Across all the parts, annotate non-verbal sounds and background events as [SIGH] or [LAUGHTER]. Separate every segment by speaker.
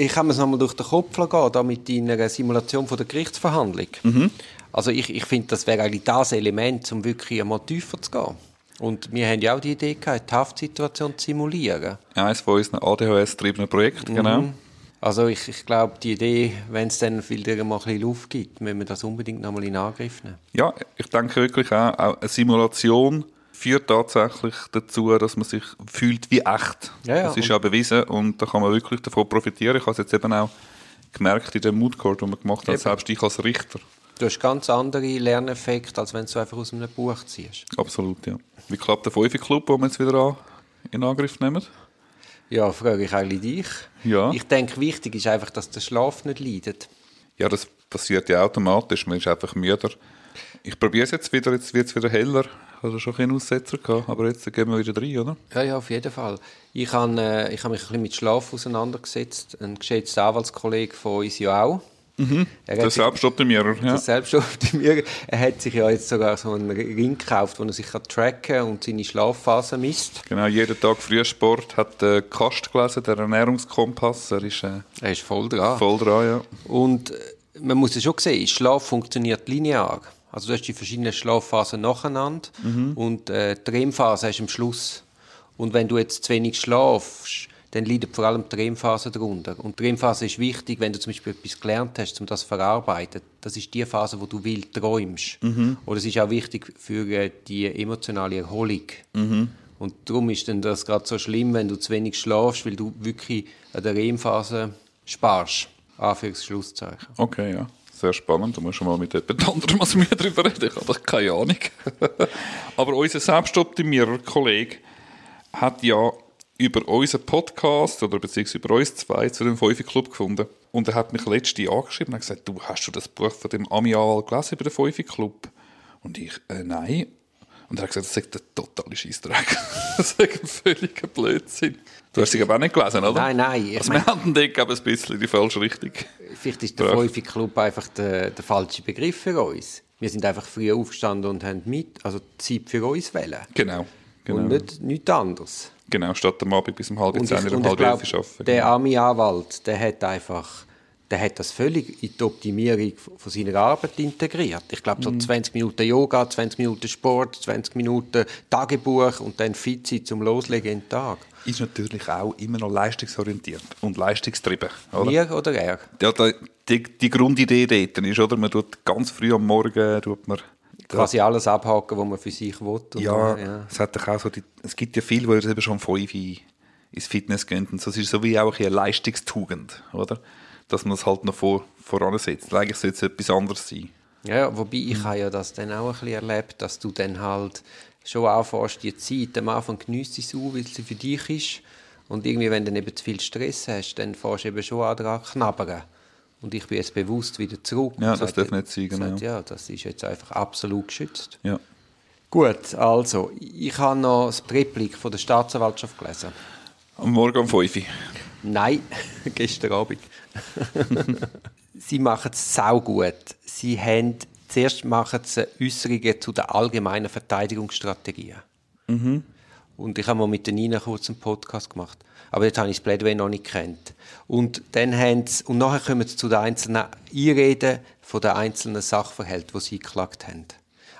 Speaker 1: ich habe mir es nochmal durch den Kopf gehen, da mit deiner Simulation von der Gerichtsverhandlung.
Speaker 2: Mhm.
Speaker 1: Also ich, ich finde, das wäre eigentlich das Element, um wirklich einmal tiefer zu gehen. Und wir haben ja auch die Idee gehabt, die Haftsituation zu simulieren.
Speaker 2: Eines von unseren ADHS-getriebenen Projekten, genau.
Speaker 1: Also ich, ich glaube, die Idee, wenn es dann wieder mal ein bisschen Luft gibt, müssen wir das unbedingt nochmal in Angriff nehmen.
Speaker 2: Ja, ich denke wirklich auch, auch eine Simulation führt tatsächlich dazu, dass man sich fühlt wie echt.
Speaker 1: Ja, ja,
Speaker 2: das ist ja bewiesen und da kann man wirklich davon profitieren. Ich habe es jetzt eben auch gemerkt in dem Moodcourt, den man gemacht hat,
Speaker 1: Eben.
Speaker 2: selbst ich als Richter.
Speaker 1: Du hast ganz andere Lerneffekte, als wenn du einfach aus einem Buch ziehst.
Speaker 2: Absolut, ja. Wie klappt der Fünfe-Club, den wir jetzt wieder an, in Angriff nehmen?
Speaker 1: Ja, frage ich eigentlich dich.
Speaker 2: Ja.
Speaker 1: Ich denke, wichtig ist einfach, dass der Schlaf nicht leidet.
Speaker 2: Ja, das passiert ja automatisch. Man ist einfach müder. Ich probiere es jetzt wieder. Jetzt wird es wieder heller. Ich hatte schon einen Aussetzer gehabt, aber jetzt gehen wir wieder rein, oder?
Speaker 1: Ja, ja, auf jeden Fall. Ich habe äh, ich hab mich ein bisschen mit Schlaf auseinandergesetzt. Ein geschätzter Anwaltskollege von uns ja auch. Er
Speaker 2: Der Selbstoptimierer, ja.
Speaker 1: der Selbstoptimierer. Er hat sich ja jetzt sogar so einen Ring gekauft, wo er sich kann tracken und seine Schlafphase misst.
Speaker 2: Genau, jeden Tag Frühsport hat der Kast gelesen, der Ernährungskompass. Er ist äh,
Speaker 1: Er ist voll dran.
Speaker 2: voll dran, ja.
Speaker 1: Und äh, man muss es schon sehen, Schlaf funktioniert linear. Also du hast die verschiedenen Schlafphasen nacheinander und äh, die REM-Phase hast du am Schluss. Und wenn du jetzt zu wenig schlafst, dann leidet vor allem die REM-Phase darunter. Und die REM-Phase ist wichtig, wenn du zum Beispiel etwas gelernt hast, um das zu verarbeiten. Das ist die Phase, wo du wild träumst. Oder es ist auch wichtig für äh, die emotionale Erholung. Und darum ist dann das gerade so schlimm, wenn du zu wenig schlafst, weil du wirklich an der REM-Phase sparst. Anführungs- Schlusszeichen.
Speaker 2: Okay, ja. Sehr spannend. Da musst du mal mit jemand [LAUGHS] anderem als mir drüber reden. Ich habe keine Ahnung. [LAUGHS] Aber unser Selbstoptimierer-Kollege hat ja über unseren Podcast oder beziehungsweise über uns zwei zu dem Fünfe Club gefunden. Und er hat mich letztens angeschrieben und hat gesagt, du, hast du das Buch von dem Ami Awal gelesen über den Fünfe Club? Und ich, äh, nein. Und er hat gesagt, das sei der totale Scheissdreck. [LAUGHS] das sei ein völliger Blödsinn. Du hast sie aber auch nicht gelesen, oder?
Speaker 1: Nein, nein, ich
Speaker 2: Also wir haben den glaube ein bisschen in die falsche Richtung.
Speaker 1: Vielleicht ist der
Speaker 2: Ja.
Speaker 1: Fünfe Club einfach der, der falsche Begriff für uns. Wir sind einfach früher aufgestanden und haben mit, also Zeit für uns wählen.
Speaker 2: Genau. genau.
Speaker 1: Und nicht, nichts anderes.
Speaker 2: Genau, statt am Abend bis um halb zehn oder um halb elf arbeiten.
Speaker 1: der arme Anwalt, der hat einfach, der hat das völlig in die Optimierung von seiner Arbeit integriert. Ich glaube,
Speaker 2: Mhm.
Speaker 1: so 20 Minuten Yoga, 20 Minuten Sport, 20 Minuten Tagebuch und dann fit sein zum Loslegen in den Tag.
Speaker 2: ist natürlich auch immer noch leistungsorientiert und leistungstrieben. Oder?
Speaker 1: Wir oder er?
Speaker 2: Ja, die, die Grundidee dort ist, oder? Man tut ganz früh am Morgen, tut man,
Speaker 1: Quasi alles abhaken, was man für sich will.
Speaker 2: ja,
Speaker 1: ja.
Speaker 2: es hat auch so die, es gibt ja viele, die eben schon um 5 Uhr ins Fitness gehen und es ist so wie auch eine Leistungstugend, oder? Dass man es halt noch vor, voransetzt. Eigentlich sollte es etwas anderes sein.
Speaker 1: Ja, wobei ich habe ja das dann auch ein bisschen erlebt, dass du dann halt schon anfängst, die Zeit am Anfang geniesst sie so, weil sie für dich ist. Und irgendwie, wenn du dann eben zu viel Stress hast, dann fängst du eben schon an dran zu knabbern. Und ich bin jetzt bewusst wieder zurück.
Speaker 2: Ja, das
Speaker 1: sage,
Speaker 2: darf nicht sein, genau.
Speaker 1: sage, Ja, das ist jetzt einfach absolut geschützt.
Speaker 2: Ja.
Speaker 1: Gut, also, ich habe noch das Replik von der Staatsanwaltschaft gelesen.
Speaker 2: Am Morgen um 5 Uhr.
Speaker 1: Nein, [LAUGHS] gestern Abend. [LAUGHS] sie machen es gut. Sie haben, zuerst machen sie Äußerungen zu den allgemeinen Verteidigungsstrategien. Und ich habe mal mit der Nina kurz einen Podcast gemacht. Aber jetzt habe ich das Plädoyer noch nicht kennt. Und dann haben sie, und nachher kommen sie zu den einzelnen Einreden von den einzelnen Sachverhalten, die sie geklagt haben.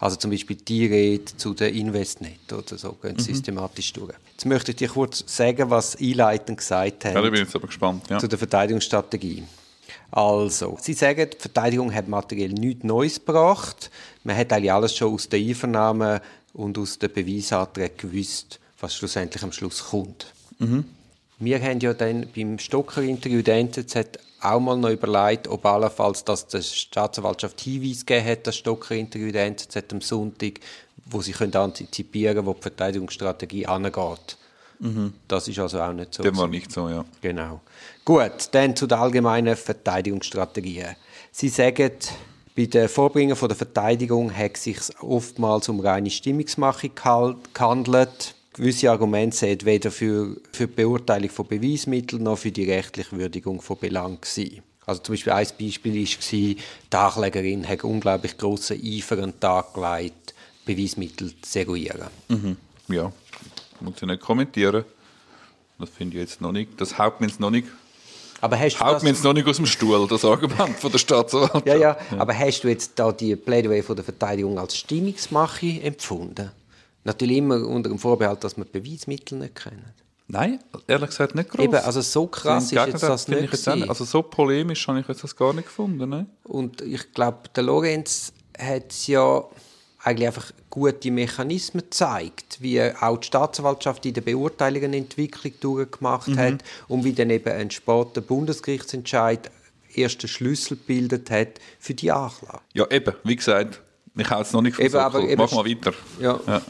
Speaker 1: Also zum Beispiel die Rede zu der Investnet oder so, gehen sie systematisch durch. Jetzt möchte ich dir kurz sagen, was einleitend gesagt haben
Speaker 2: Ja, da bin ich jetzt aber gespannt. Ja.
Speaker 1: zu der Verteidigungsstrategie. Also, Sie sagen, die Verteidigung hat materiell nichts Neues gebracht. Man hat eigentlich alles schon aus der Einvernahme und aus den Beweisanträgen gewusst, was schlussendlich am Schluss kommt. Wir haben ja dann beim Stocker-Interview der NZZ auch mal noch überlegt, ob allenfalls dass die Staatsanwaltschaft Hinweis gegeben hat, das Stocker-Interview der NZZ am Sonntag, wo sie können antizipieren wo die Verteidigungsstrategie angeht. Das ist also auch nicht so.
Speaker 2: Dem war nicht so, ja.
Speaker 1: Genau. Gut, dann zu den allgemeinen Verteidigungsstrategien. Sie sagen, bei den Vorbringen von der Verteidigung hat es sich oftmals um reine Stimmungsmachung gehal- gehandelt. Gewisse Argumente sind weder für, für die Beurteilung von Beweismitteln noch für die rechtliche Würdigung von Belang gewesen. Also zum Beispiel ein Beispiel war, die Anklägerin hat unglaublich grossen Eifer an den Tag gelegt, Beweismittel zu eruieren.
Speaker 2: Ja, muss ich nicht kommentieren. Das finde ich jetzt noch nicht. Das haut mir jetzt noch nicht
Speaker 1: Aber hast du
Speaker 2: Haut mir jetzt noch nicht aus dem Stuhl, das Argument von der Staatsanwaltschaft.
Speaker 1: Ja, ja, aber hast du jetzt da die Plädoyer von der Verteidigung als Stimmungsmache empfunden? Natürlich immer unter dem Vorbehalt, dass man die Beweismittel nicht kennen.
Speaker 2: Nein, ehrlich gesagt nicht groß.
Speaker 1: Eben, also so krass ist jetzt das nicht gewesen.
Speaker 2: Also so polemisch habe ich jetzt das gar nicht gefunden. Ne?
Speaker 1: Und ich glaube, der Lorenz hat ja eigentlich einfach gute Mechanismen gezeigt, wie auch die Staatsanwaltschaft in der Beurteilung eine Entwicklung durchgemacht
Speaker 2: Mhm.
Speaker 1: hat und wie dann eben ein später Bundesgerichtsentscheid ersten Schlüssel gebildet hat für die Anklage.
Speaker 2: Ja, eben, wie gesagt, ich habe es noch nicht
Speaker 1: Eben, aber eben-
Speaker 2: Mach mal weiter.
Speaker 1: Ja.
Speaker 2: Ja.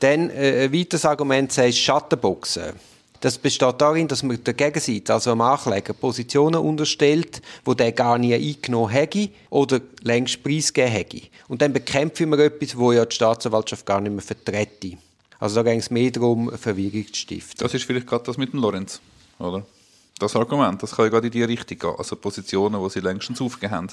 Speaker 1: Dann äh, ein weiteres Argument sagt Schattenboxen. Das besteht darin, dass man der Gegenseite, also dem Ankläger, Positionen unterstellt, wo der gar nie eingenommen hätte oder längst preisgegeben hätte. Und dann bekämpfen wir etwas, wo ja die Staatsanwaltschaft gar nicht mehr vertrete. Also da ging es mehr darum, Verwirrung zu stiften.
Speaker 2: Das ist vielleicht gerade das mit dem Lorenz, oder? Das Argument, das kann ja gerade in die Richtung gehen. Also Positionen, die sie längstens aufgegeben haben,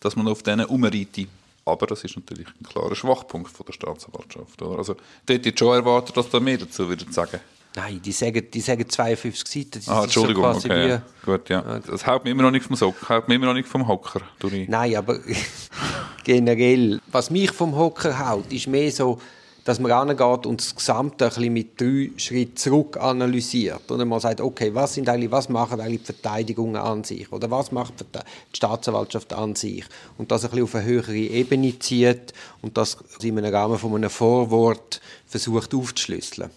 Speaker 2: dass man auf denen umreite. Aber das ist natürlich ein klarer Schwachpunkt von der Staatsanwaltschaft. Oder? Also, dort hätte ich schon erwartet, dass da mehr dazu würden sagen.
Speaker 1: Nein, die sagen, die sagen 52 Seiten. Das
Speaker 2: Ah,
Speaker 1: ist so
Speaker 2: Entschuldigung,
Speaker 1: quasi
Speaker 2: okay. Ja. Gut, ja. Das haut mir immer noch nicht vom Sock, haut mir immer noch nicht vom Hocker.
Speaker 1: Nein, aber [LAUGHS] generell, was mich vom Hocker haut, ist mehr so, dass man angeht und das Gesamte ein bisschen mit drei Schritten zurück analysiert und einmal sagt, okay, was sind eigentlich, was machen eigentlich die Verteidigungen an sich oder was macht die Staatsanwaltschaft an sich und das ein bisschen auf eine höhere Ebene zieht und das in einem Rahmen von einem Vorwort versucht aufzuschlüsseln.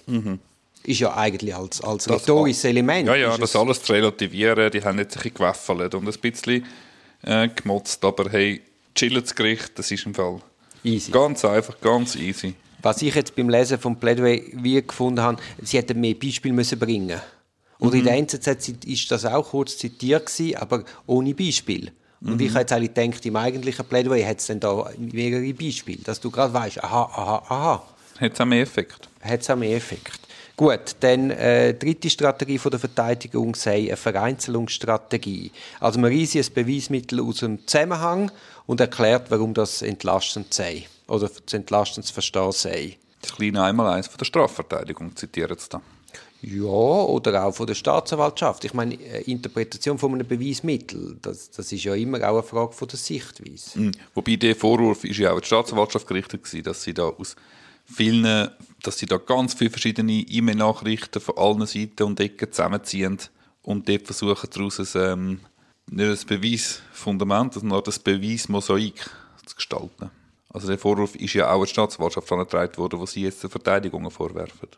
Speaker 1: Ist ja eigentlich als, als rhetorisches Element.
Speaker 2: Ja, ja,
Speaker 1: ist
Speaker 2: das
Speaker 1: es-
Speaker 2: alles zu relativieren, die haben jetzt ein bisschen gewaffelt und ein bisschen äh, gemotzt, aber hey, chillen das Gericht, das ist im Fall
Speaker 1: Easy.
Speaker 2: ganz einfach, ganz easy.
Speaker 1: Was ich jetzt beim Lesen vom Plädoyer wie gefunden habe, sie hätten mehr Beispiele müssen bringen. Oder in der NZZ ist das auch kurz zitiert gewesen, aber ohne Beispiel. Und ich habe jetzt eigentlich gedacht, im eigentlichen Plädoyer hat es dann da mehrere Beispiele, dass du gerade weißt, aha, aha, aha,
Speaker 2: Hat es auch mehr Effekt.
Speaker 1: hat es auch mehr Effekt. Gut, dann äh, dritte Strategie von der Verteidigung sei eine Vereinzelungsstrategie. Also man reißt ein Beweismittel aus dem Zusammenhang und erklärt, warum das entlastend sei oder zu entlastend zu verstehen sei.
Speaker 2: Das kleine Einmaleins von der Strafverteidigung zitieren sie da.
Speaker 1: Ja, oder auch von der Staatsanwaltschaft. Ich meine, äh, Interpretation von einem Beweismittel, das, das ist ja immer auch eine Frage von der Sichtweise.
Speaker 2: Mhm. Wobei der Vorwurf ist ja auch an die Staatsanwaltschaft gerichtet gewesen, dass sie da aus vielen, dass sie da ganz viele verschiedene E-Mail-Nachrichten von allen Seiten und Ecken zusammenziehen und dort versuchen daraus ein, ähm, nicht ein Beweisfundament, sondern ein Beweismosaik zu gestalten. Also der Vorwurf ist ja auch die Staatsanwaltschaft angetragen worden, wo sie jetzt der Verteidigung vorwerfen.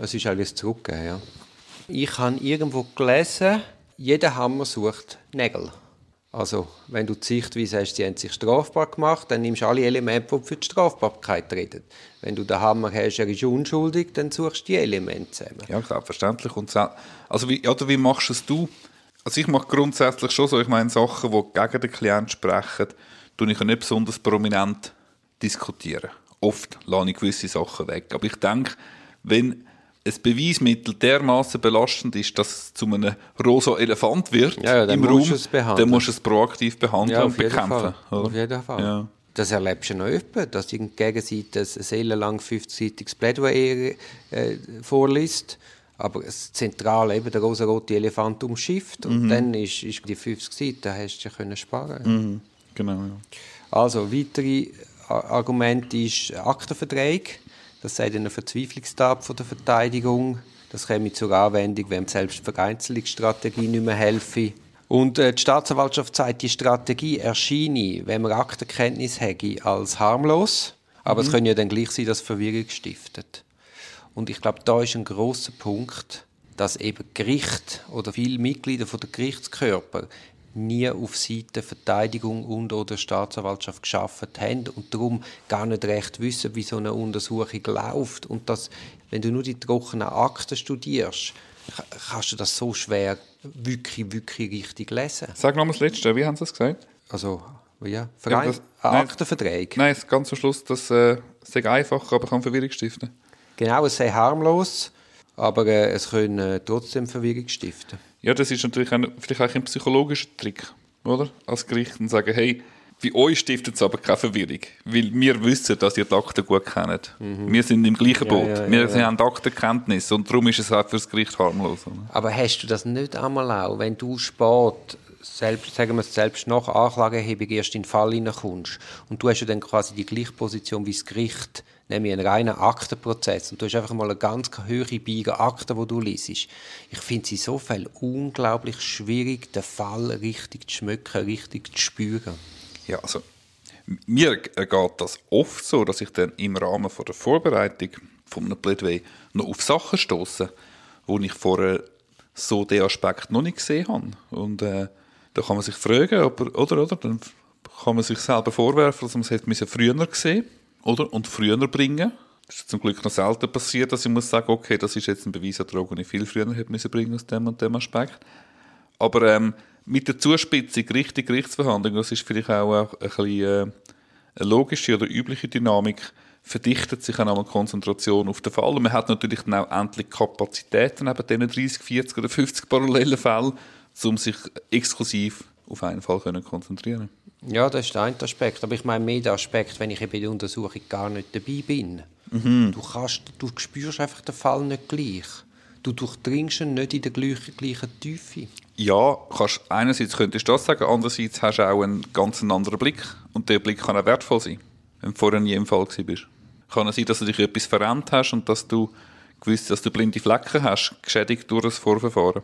Speaker 1: Es ist eigentlich zurückgegeben, ja. Ich habe irgendwo gelesen, jeder Hammer sucht Nägel. Also, wenn du die Sichtweise hast, sie haben sich strafbar gemacht, dann nimmst du alle Elemente, die für die Strafbarkeit reden. Wenn du den Hammer hast, er ist unschuldig, dann suchst du die Elemente zusammen.
Speaker 2: Ja, selbstverständlich. Und also wie, oder wie machst es du? Also ich mache grundsätzlich schon so, ich meine Sachen, die gegen den Klient sprechen, tue ich nicht besonders prominent diskutieren. Oft lasse ich gewisse Sachen weg. Aber ich denke, wenn ein Beweismittel dermaßen belastend ist, dass es zu einem rosa Elefant wird
Speaker 1: Ja, ja, dann
Speaker 2: im
Speaker 1: musst
Speaker 2: Raum,
Speaker 1: du es behandeln.
Speaker 2: dann musst du es proaktiv behandeln und
Speaker 1: auf jeden
Speaker 2: bekämpfen.
Speaker 1: Auf jeden Fall.
Speaker 2: Ja.
Speaker 1: Das erlebst du noch öfter, dass die Gegenseite ein seelenlang 50-seitiges Plädoyer äh, vorliest, aber das Zentrale, eben der rosa-rote Elefant umschifft und dann ist, ist die 50 Seiten, hast du ja können sparen
Speaker 2: Mhm. Genau, ja.
Speaker 1: Also, weitere A- Argument ist Aktenverträge. Das sei eine Verzweiflungstat von der Verteidigung. Das käme zur Anwendung, wenn selbst die Vereinzelungsstrategie nicht mehr helfe. Und äh, die Staatsanwaltschaft sagt, die Strategie erscheine, wenn man Aktenkenntnis hätte, als harmlos. Aber es könnte ja dann gleich sein, dass Verwirrung stiftet. Und ich glaube, da ist ein großer Punkt, dass eben Gericht oder viele Mitglieder von der Gerichtskörper nie auf Seite Verteidigung und oder Staatsanwaltschaft geschafft haben und darum gar nicht recht wissen, wie so eine Untersuchung läuft. Und das, wenn du nur die trockenen Akten studierst, ka- kannst du das so schwer wirklich, wirklich richtig lesen.
Speaker 2: Sag nochmal das Letzte, wie haben Sie es gesagt?
Speaker 1: Also, ja,
Speaker 2: Ja,
Speaker 1: Verein,
Speaker 2: das-
Speaker 1: ein
Speaker 2: nein.
Speaker 1: Aktenverträge.
Speaker 2: Nein, ganz am Schluss, das äh, ist einfach, aber kann Verwirrung stiften.
Speaker 1: Genau, es sei harmlos, aber äh, es können äh, trotzdem Verwirrung stiften.
Speaker 2: Ja, das ist natürlich ein, vielleicht auch ein psychologischer Trick, oder? Als Gericht und sagen, hey, Bei euch stiftet es aber keine Verwirrung, weil wir wissen, dass ihr die Akten gut kennt. Mhm. Wir sind im gleichen Boot. Ja, ja, wir ja, haben Aktenkenntnis und darum ist es auch für das Gericht harmlos.
Speaker 1: Aber hast du das nicht einmal auch, wenn du spät selbst, sagen wir es selbst nach Anklageerhebung erst in den Fall hineinkommst und du hast ja dann quasi die gleiche Position wie das Gericht, nämlich einen reinen Aktenprozess und du hast einfach mal eine ganz hohe Beige Akten, die du liest. Ich finde es insofern unglaublich schwierig, den Fall richtig zu schmücken, richtig zu spüren.
Speaker 2: Ja, also mir geht das oft so, dass ich dann im Rahmen von der Vorbereitung von einem Plädoyer noch auf Sachen stoße, wo ich vorher so den Aspekt noch nicht gesehen habe. Und äh, da kann man sich fragen, ob er, oder, oder, dann kann man sich selber vorwerfen, dass man es hätte früher gesehen oder und früher bringen. Das ist zum Glück noch selten passiert, dass ich muss sagen, okay, das ist jetzt ein Beweis an den ich viel früher hätte müssen bringen aus dem und dem Aspekt. Aber ähm, mit der Zuspitzung Richtung Gerichtsverhandlung, das ist vielleicht auch ein bisschen äh, eine logische oder übliche Dynamik, verdichtet sich auch eine Konzentration auf den Fall. Und man hat natürlich dann auch endlich Kapazitäten, neben diesen 30, 40 oder 50 parallelen Fällen, um sich exklusiv auf einen Fall konzentrieren
Speaker 1: Ja, das ist der eine Aspekt. Aber ich meine mehr der Aspekt, wenn ich bei der Untersuchung gar nicht dabei bin. Mhm. Du, kannst, du spürst einfach den Fall nicht gleich. Du durchdringst ihn nicht in der gleichen, gleichen Tiefe.
Speaker 2: Ja, kannst, einerseits könntest du das sagen, andererseits hast du auch einen ganz anderen Blick. Und der Blick kann auch wertvoll sein, wenn du vorher nie im Fall bist. Kann es sein, dass du dich etwas verrennt hast und dass du gewusst, dass du blinde Flecken hast, geschädigt durch das Vorverfahren.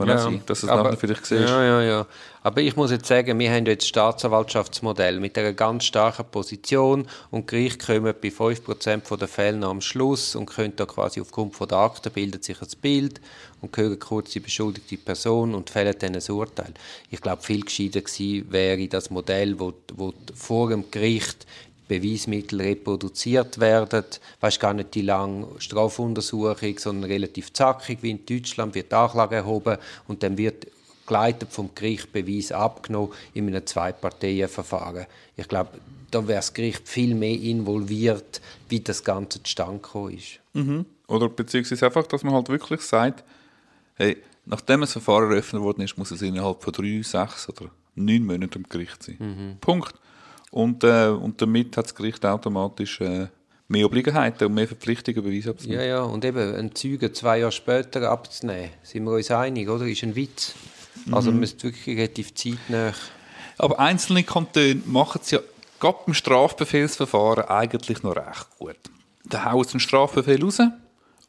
Speaker 2: Kann ja, sein, dass du es nachher vielleicht siehst.
Speaker 1: Ja, ja, ja. Aber ich muss jetzt sagen, wir haben jetzt das Staatsanwaltschaftsmodell mit einer ganz starken Position und Gericht kommen bei 5% der Fälle noch am Schluss und können da quasi aufgrund von der Akten bildet sich ein Bild und hören kurz die beschuldigte Person und fällen dann ein Urteil. Ich glaube, viel gescheiter gewesen wäre das Modell, wo, wo vor dem Gericht Beweismittel reproduziert werden. Weißt gar nicht die lange Strafuntersuchung, sondern relativ zackig, wie in Deutschland wird die Anklage erhoben und dann wird geleitet vom Gericht Beweis abgenommen in einem Zwei-Parteien-Verfahren. Ich glaube, da wäre das Gericht viel mehr involviert, wie das Ganze zustande gekommen ist.
Speaker 2: Mhm. Oder beziehungsweise einfach, dass man halt wirklich sagt, hey, nachdem ein Verfahren eröffnet worden ist, muss es innerhalb von drei, sechs oder neun Monaten im Gericht sein. Mhm. Punkt. Und, äh, und damit hat das Gericht automatisch äh, mehr Obliegenheiten und mehr Verpflichtungen, Beweise
Speaker 1: abzunehmen. Ja, ja, und eben einen Zeugen zwei Jahre später abzunehmen, sind wir uns einig, oder? Ist ein Witz. Also mhm. man ist wirklich relativ zeitnah.
Speaker 2: Aber einzelne Kantone machen es ja gerade beim Strafbefehlsverfahren eigentlich noch recht gut. Da hauen sie einen Strafbefehl raus,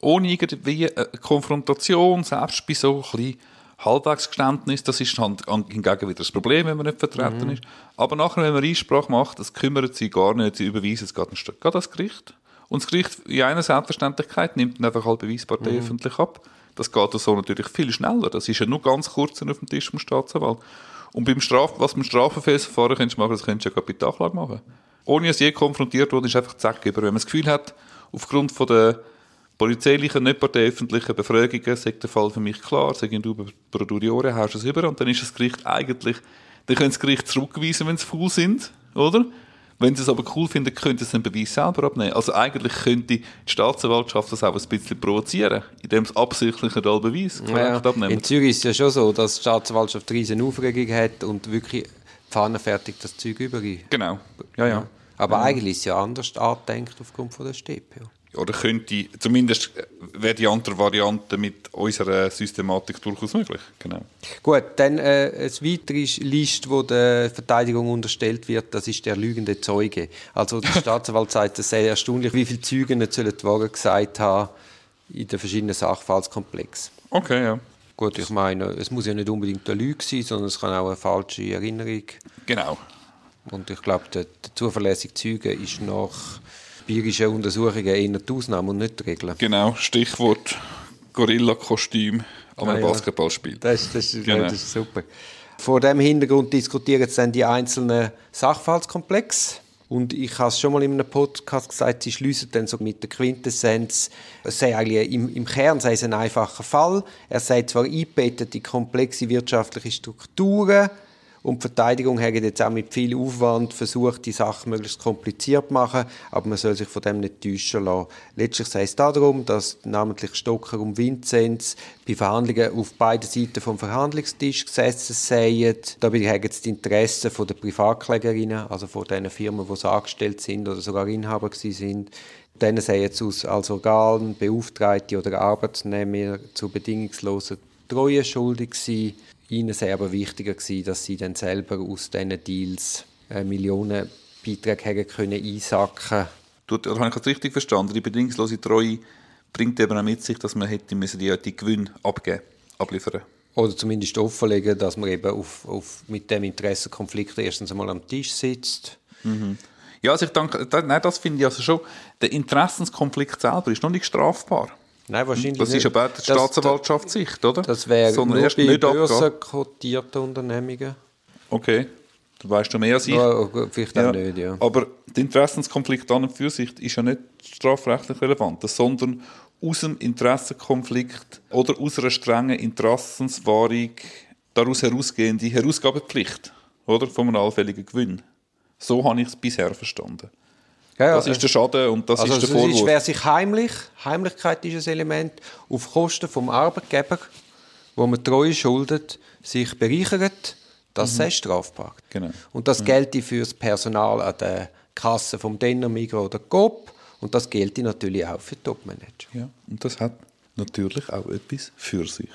Speaker 2: ohne irgendwie eine Konfrontation, selbst bei so ein bisschen Halbwegsgeständnis, das ist halt hingegen wieder das Problem, wenn man nicht vertreten mhm. ist. Aber nachher, wenn man Einsprache macht, das kümmert sie gar nicht, sie überweisen es gerade das Gericht. Und das Gericht in einer Selbstverständlichkeit nimmt dann einfach halt Beweispartei mhm. öffentlich ab. Das geht so natürlich viel schneller. Das ist ja nur ganz kurz auf dem Tisch vom Staatsanwalt. Und beim Straf, was beim Strafverfahren könntest du machen, das könntest du ja Kapitalklage machen. Ohne dass je konfrontiert wurde, ist einfach zack. Aber wenn man das Gefühl hat, aufgrund von der polizeilichen, nicht parteiöffentlichen Befragungen sagt der Fall für mich klar, sagen du pro Duriore, haust es über und dann ist das Gericht eigentlich, dann können das Gericht zurückweisen, wenn sie faul sind, oder? Wenn sie es aber cool finden, könnte es den Beweis selber abnehmen. Also eigentlich könnte die Staatsanwaltschaft das auch ein bisschen provozieren, indem es absichtlich einen Beweis
Speaker 1: ja, abnehmen. In Zürich ist es ja schon so, dass die Staatsanwaltschaft riesen Aufregung hat und wirklich fahnenfertig das Zeug übergibt.
Speaker 2: Genau, ja, ja.
Speaker 1: Aber
Speaker 2: ja.
Speaker 1: eigentlich ist es ja anders angedenkt aufgrund von der Steppe. Ja
Speaker 2: oder könnte, zumindest wäre die andere Variante mit unserer Systematik durchaus möglich. Genau.
Speaker 1: Gut, dann äh, eine weitere Liste, wo der Verteidigung unterstellt wird, das ist der lügende Zeuge. Also der [LAUGHS] Staatsanwalt sagt, es sei erstaunlich, wie viele Zeugen nicht sollen die Wahrheit gesagt haben in den verschiedenen Sachverhaltskomplexen.
Speaker 2: Okay, ja.
Speaker 1: Gut, ich meine, es muss ja nicht unbedingt eine Lüge sein, sondern es kann auch eine falsche Erinnerung.
Speaker 2: Genau.
Speaker 1: Und ich glaube, der, der zuverlässige Zeuge ist noch empirische Untersuchungen eher die Ausnahme und nicht die Regel.
Speaker 2: Genau, Stichwort Gorilla-Kostüm an einem ah, ja. Basketballspiel.
Speaker 1: Das, das, genau. das ist super. Vor diesem Hintergrund diskutieren jetzt dann die einzelnen Sachverhaltskomplexe. Und ich habe es schon mal in einem Podcast gesagt, sie schließen dann so mit der Quintessenz, es sei eigentlich im, im Kern sei es ein einfacher Fall. Er sei zwar eingebettet in komplexe wirtschaftliche Strukturen Und die Verteidigung hat jetzt auch mit viel Aufwand versucht, die Sache möglichst kompliziert zu machen, aber man soll sich von dem nicht täuschen lassen. Letztlich sei es darum, dass namentlich Stocker und Vinzenz bei Verhandlungen auf beiden Seiten vom Verhandlungstisch gesessen seien. Dabei haben sie die Interessen der Privatklägerinnen, also von den Firmen, die angestellt sind oder sogar Inhaber sind, denen seien jetzt als Organ, Beauftragte oder Arbeitnehmer zu bedingungsloser Treue schuldig gewesen. Ihnen sei aber wichtiger gewesen, dass sie dann selber aus diesen Deals äh, Millionen Beiträge hätten können einsacken
Speaker 2: Du, habe ich das richtig verstanden? Die bedingungslose Treue bringt eben auch mit sich, dass man hätte müssen die, die Gewinne abgeben, abliefern
Speaker 1: Oder zumindest offenlegen, dass man eben auf, auf, mit dem Interessenkonflikt erstens einmal am Tisch sitzt.
Speaker 2: Mhm. Ja, also ich denke, nein, das finde ich also schon, der Interessenskonflikt selber ist noch nicht strafbar.
Speaker 1: Nein, wahrscheinlich
Speaker 2: Das ist aber die Staatsanwaltschaftssicht, oder?
Speaker 1: Das wäre nur erst bei börsenkotierten Unternehmungen.
Speaker 2: Okay, da weißt du mehr als ich.
Speaker 1: Ja, vielleicht auch ja. nicht, ja.
Speaker 2: Aber der Interessenskonflikt an und für sich ist ja nicht strafrechtlich relevant, sondern aus dem Interessenkonflikt oder aus einer strengen Interessenswahrung daraus herausgehende Herausgabepflicht oder, von einem allfälligen Gewinn. So habe ich es bisher verstanden. Ja, das ist der Schaden und das also ist der Vorwurf.
Speaker 1: Also wer sich heimlich, Heimlichkeit ist ein Element, auf Kosten vom Arbeitgeber, wo man Treue schuldet, sich bereichert, das mhm. ist strafbar.
Speaker 2: Genau.
Speaker 1: Und das mhm. gilt für das Personal an der Kasse vom Denner, Migros oder Coop und das gilt natürlich auch für Topmanager.
Speaker 2: Ja, und das hat natürlich auch etwas für sich.